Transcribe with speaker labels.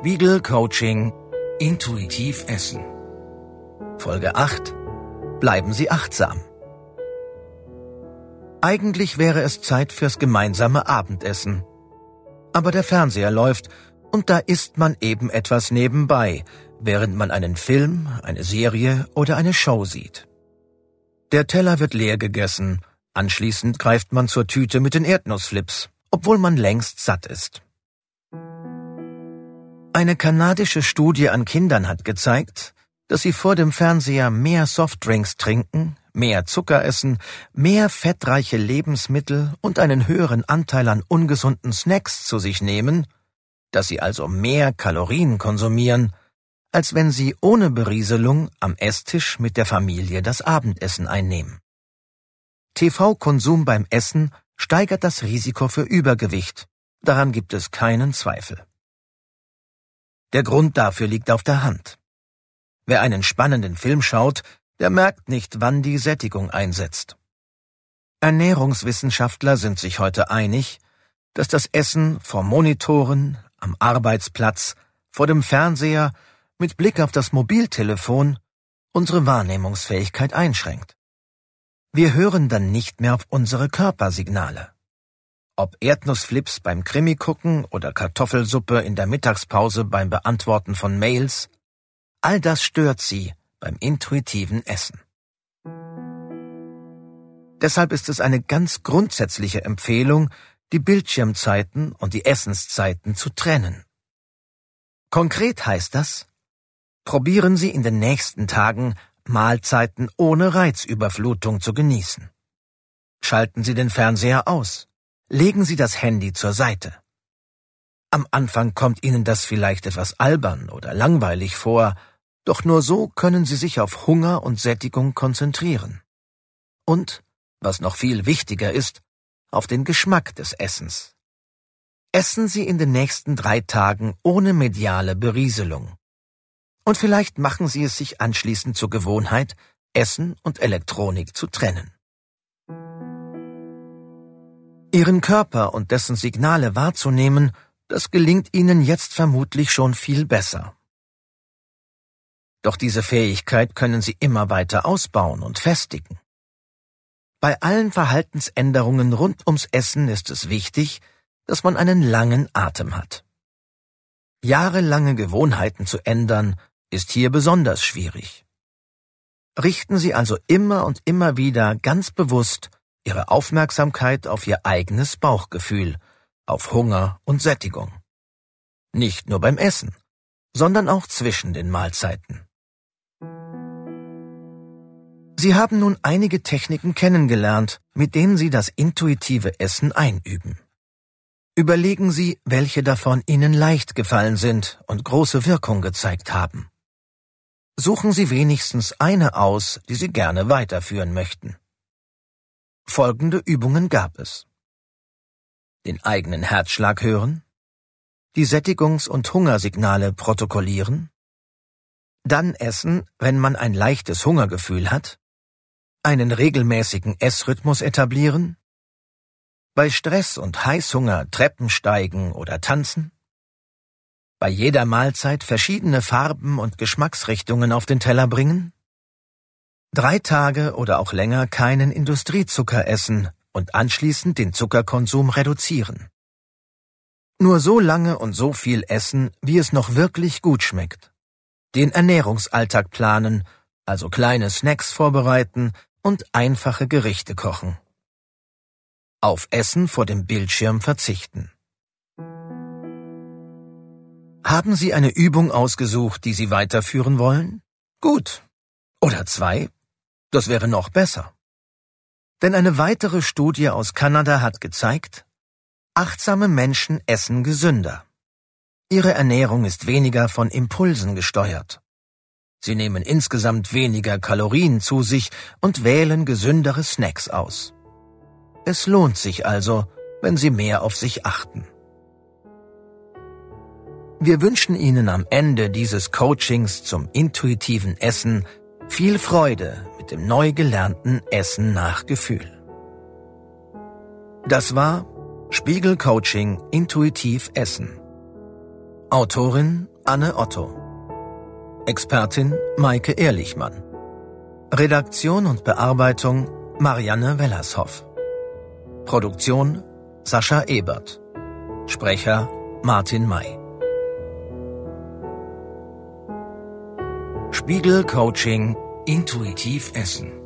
Speaker 1: Spiegel Coaching Intuitiv Essen. Folge 8. Bleiben Sie achtsam. Eigentlich wäre es Zeit fürs gemeinsame Abendessen. Aber der Fernseher läuft und da isst man eben etwas nebenbei, während man einen Film, eine Serie oder eine Show sieht. Der Teller wird leer gegessen, anschließend greift man zur Tüte mit den Erdnussflips, obwohl man längst satt ist. Eine kanadische Studie an Kindern hat gezeigt, dass sie vor dem Fernseher mehr Softdrinks trinken, mehr Zucker essen, mehr fettreiche Lebensmittel und einen höheren Anteil an ungesunden Snacks zu sich nehmen, dass sie also mehr Kalorien konsumieren, als wenn sie ohne Berieselung am Esstisch mit der Familie das Abendessen einnehmen. TV-Konsum beim Essen steigert das Risiko für Übergewicht, daran gibt es keinen Zweifel. Der Grund dafür liegt auf der Hand. Wer einen spannenden Film schaut, der merkt nicht, wann die Sättigung einsetzt. Ernährungswissenschaftler sind sich heute einig, dass das Essen vor Monitoren, am Arbeitsplatz, vor dem Fernseher, mit Blick auf das Mobiltelefon unsere Wahrnehmungsfähigkeit einschränkt. Wir hören dann nicht mehr auf unsere Körpersignale. Ob Erdnussflips beim Krimi gucken oder Kartoffelsuppe in der Mittagspause beim Beantworten von Mails, all das stört sie beim intuitiven Essen. Deshalb ist es eine ganz grundsätzliche Empfehlung, die Bildschirmzeiten und die Essenszeiten zu trennen. Konkret heißt das, probieren Sie in den nächsten Tagen Mahlzeiten ohne Reizüberflutung zu genießen. Schalten Sie den Fernseher aus legen Sie das Handy zur Seite. Am Anfang kommt Ihnen das vielleicht etwas albern oder langweilig vor, doch nur so können Sie sich auf Hunger und Sättigung konzentrieren. Und, was noch viel wichtiger ist, auf den Geschmack des Essens. Essen Sie in den nächsten drei Tagen ohne mediale Berieselung. Und vielleicht machen Sie es sich anschließend zur Gewohnheit, Essen und Elektronik zu trennen. Ihren Körper und dessen Signale wahrzunehmen, das gelingt Ihnen jetzt vermutlich schon viel besser. Doch diese Fähigkeit können Sie immer weiter ausbauen und festigen. Bei allen Verhaltensänderungen rund ums Essen ist es wichtig, dass man einen langen Atem hat. Jahrelange Gewohnheiten zu ändern, ist hier besonders schwierig. Richten Sie also immer und immer wieder ganz bewusst ihre Aufmerksamkeit auf ihr eigenes Bauchgefühl, auf Hunger und Sättigung. Nicht nur beim Essen, sondern auch zwischen den Mahlzeiten. Sie haben nun einige Techniken kennengelernt, mit denen Sie das intuitive Essen einüben. Überlegen Sie, welche davon Ihnen leicht gefallen sind und große Wirkung gezeigt haben. Suchen Sie wenigstens eine aus, die Sie gerne weiterführen möchten. Folgende Übungen gab es. Den eigenen Herzschlag hören, die Sättigungs- und Hungersignale protokollieren, dann essen, wenn man ein leichtes Hungergefühl hat, einen regelmäßigen Essrhythmus etablieren, bei Stress und Heißhunger Treppen steigen oder tanzen, bei jeder Mahlzeit verschiedene Farben und Geschmacksrichtungen auf den Teller bringen, Drei Tage oder auch länger keinen Industriezucker essen und anschließend den Zuckerkonsum reduzieren. Nur so lange und so viel essen, wie es noch wirklich gut schmeckt. Den Ernährungsalltag planen, also kleine Snacks vorbereiten und einfache Gerichte kochen. Auf Essen vor dem Bildschirm verzichten. Haben Sie eine Übung ausgesucht, die Sie weiterführen wollen? Gut. Oder zwei? Das wäre noch besser. Denn eine weitere Studie aus Kanada hat gezeigt, achtsame Menschen essen gesünder. Ihre Ernährung ist weniger von Impulsen gesteuert. Sie nehmen insgesamt weniger Kalorien zu sich und wählen gesündere Snacks aus. Es lohnt sich also, wenn Sie mehr auf sich achten. Wir wünschen Ihnen am Ende dieses Coachings zum intuitiven Essen viel Freude dem neu gelernten Essen nach Gefühl. Das war Spiegel Coaching Intuitiv Essen. Autorin Anne Otto. Expertin Maike Ehrlichmann. Redaktion und Bearbeitung Marianne Wellershoff. Produktion Sascha Ebert. Sprecher Martin May. Spiegel Coaching Intuitiv Essen.